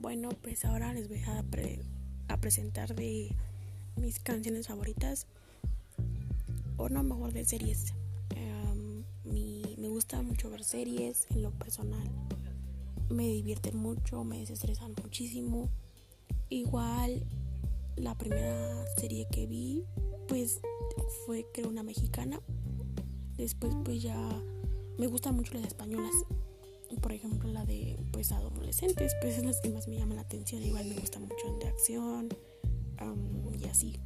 Bueno, pues ahora les voy a, a presentar de mis canciones favoritas o no mejor de series. Em, me gusta mucho ver series en lo personal. Me divierten mucho, me desestresan muchísimo. Igual la primera serie que vi pues fue creo una mexicana. Después pues ya me gustan mucho las españolas por ejemplo la de pues adolescentes pues es las que más me llaman la atención. Igual me gusta mucho el de acción um, y así.